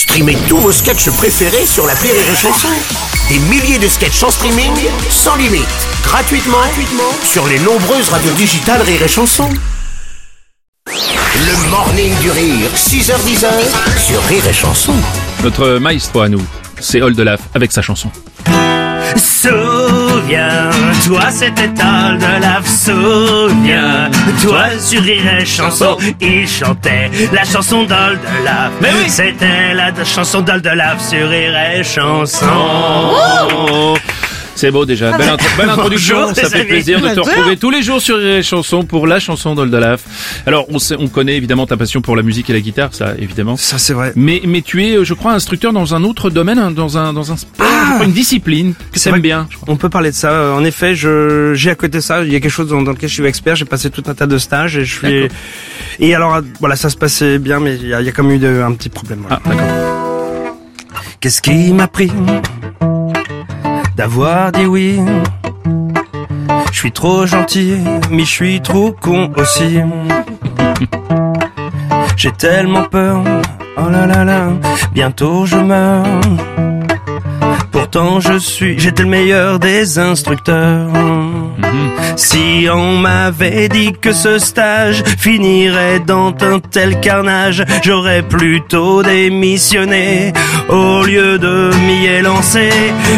Streamez tous vos sketchs préférés sur la Rire et Chanson. Des milliers de sketchs en streaming, sans limite, gratuitement, gratuitement sur les nombreuses radios digitales Rire et Chanson. Le morning du rire, 6h10 sur Rire et Chanson. Notre maestro à nous, c'est Oldelaf avec sa chanson. Souviens-toi, c'était Oldelaf, souviens-toi, sur Rire et Chanson, il chantait la chanson d'Oldelaf. Mais oui, c'était la chanson sur Rire et Chanson. C'est beau déjà, belle, intro- belle introduction, Bonjour, ça fait plaisir de te retrouver tous les jours sur les chansons pour la chanson d'Oldelaf. Alors on, sait, on connaît évidemment ta passion pour la musique et la guitare, ça évidemment. Ça c'est vrai. Mais, mais tu es, euh, je crois, instructeur dans un autre domaine, hein, dans un, dans un sport, crois, une discipline que t'aimes bien. je crois. On peut parler de ça. Euh, En effet, je j'ai à côté de ça, il y a quelque chose dans, dans lequel je suis expert. J'ai passé tout un tas de stages et je suis. Et alors euh, voilà, ça se passait bien, mais il y a, il y a quand même eu de- un petit problème. voilà. Ah d'accord. Qu'est-ce qui m'a pris? D'avoir dit oui Je suis trop gentil, mais je suis trop con aussi. J'ai tellement peur, oh là là là, bientôt je meurs. Pourtant je suis, j'étais le meilleur des instructeurs. Si on m'avait dit que ce stage finirait dans un tel carnage, j'aurais plutôt démissionné au lieu de m'y élancer.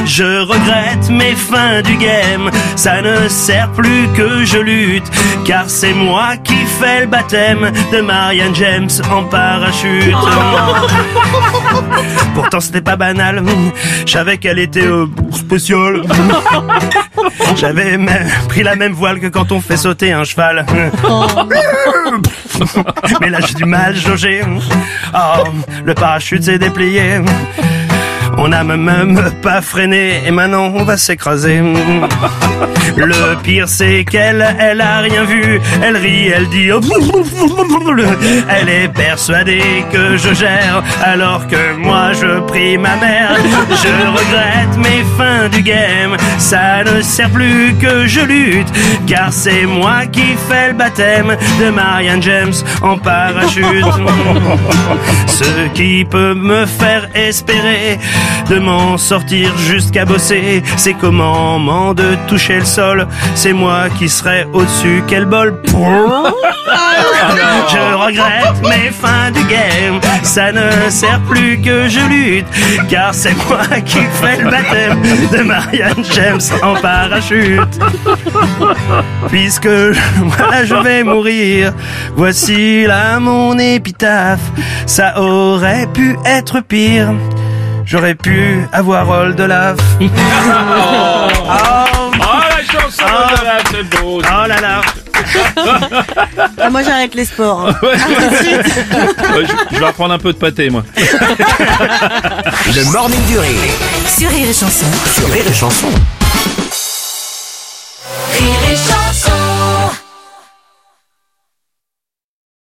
Je regrette mes fins du game, ça ne sert plus que je lutte, car c'est moi qui fais le baptême de Marianne James en parachute. Pourtant c'était pas banal, je savais qu'elle était euh, spéciale. J'avais même pris la même voile que quand on fait sauter un cheval. Mais là j'ai du mal jauger. Oh, le parachute s'est déplié. On n'a même pas freiné et maintenant on va s'écraser. Le pire c'est qu'elle, elle a rien vu. Elle rit, elle dit. oh, Elle est persuadée que je gère alors que moi je prie ma mère. Je regrette mes fins du game. Ça ne sert plus que je lutte car c'est moi qui fais le baptême de Marianne James en parachute. Ce qui peut me faire espérer de m'en sortir jusqu'à bosser, c'est qu'au moment de toucher le sol, c'est moi qui serai au-dessus. Quel bol Je regrette mes fins du game, ça ne sert plus que je lutte, car c'est moi qui fais le baptême de Marianne James en parachute. Puisque voilà, je vais mourir, voici là mon épitaphe. Ça aurait pu être pire. J'aurais pu avoir Oldelaf. Oh, Oh la chanson c'est beau. oh là là. Ah, moi j'arrête les sports. hein. Ouais, je, je vais reprendre un peu de pâté moi. Le morning du rire Sur Rire et Chanson. sur Rire et Chanson.